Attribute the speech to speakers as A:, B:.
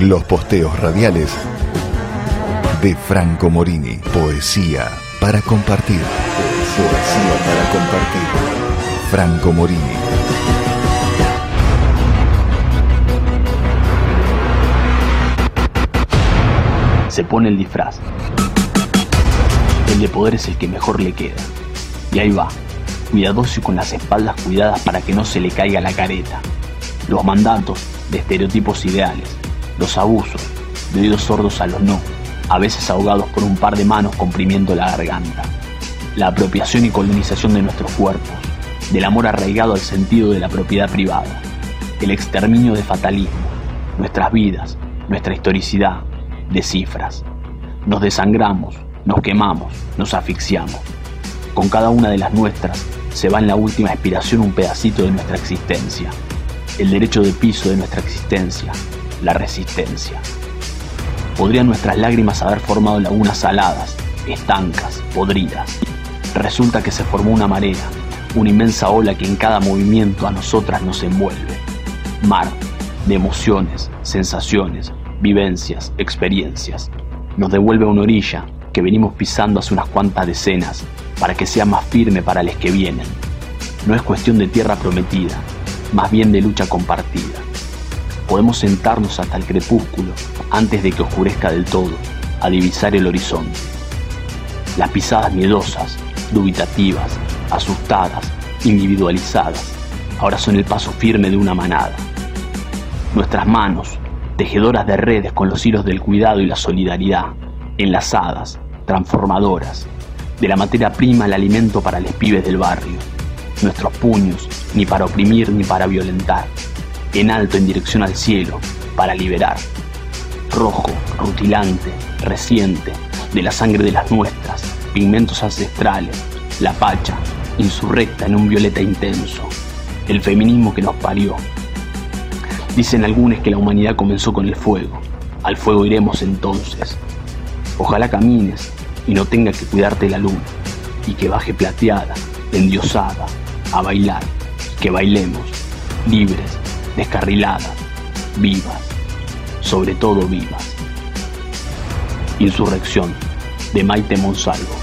A: Los posteos radiales de Franco Morini. Poesía para compartir. Poesía para compartir. Franco Morini.
B: Se pone el disfraz. El de poder es el que mejor le queda. Y ahí va, cuidadoso y con las espaldas cuidadas para que no se le caiga la careta. Los mandatos de estereotipos ideales, los abusos, de oídos sordos a los no, a veces ahogados por un par de manos comprimiendo la garganta. La apropiación y colonización de nuestros cuerpos, del amor arraigado al sentido de la propiedad privada, el exterminio de fatalismo, nuestras vidas, nuestra historicidad, de cifras. Nos desangramos, nos quemamos, nos asfixiamos. Con cada una de las nuestras se va en la última expiración un pedacito de nuestra existencia, el derecho de piso de nuestra existencia, la resistencia. Podrían nuestras lágrimas haber formado lagunas saladas, estancas, podridas. Resulta que se formó una marea, una inmensa ola que en cada movimiento a nosotras nos envuelve. Mar de emociones, sensaciones, vivencias, experiencias. Nos devuelve a una orilla que venimos pisando hace unas cuantas decenas para que sea más firme para los que vienen. No es cuestión de tierra prometida, más bien de lucha compartida. Podemos sentarnos hasta el crepúsculo, antes de que oscurezca del todo, a divisar el horizonte. Las pisadas miedosas, dubitativas, asustadas, individualizadas, ahora son el paso firme de una manada. Nuestras manos, tejedoras de redes con los hilos del cuidado y la solidaridad, enlazadas, transformadoras, de la materia prima el alimento para los pibes del barrio. Nuestros puños, ni para oprimir ni para violentar, en alto en dirección al cielo, para liberar. Rojo, rutilante, reciente, de la sangre de las nuestras, pigmentos ancestrales, la pacha, insurrecta en un violeta intenso, el feminismo que nos parió. Dicen algunos que la humanidad comenzó con el fuego, al fuego iremos entonces. Ojalá camines y no tenga que cuidarte la luna, y que baje plateada, endiosada, a bailar, que bailemos, libres, descarriladas, vivas, sobre todo vivas. Insurrección de Maite Monsalvo.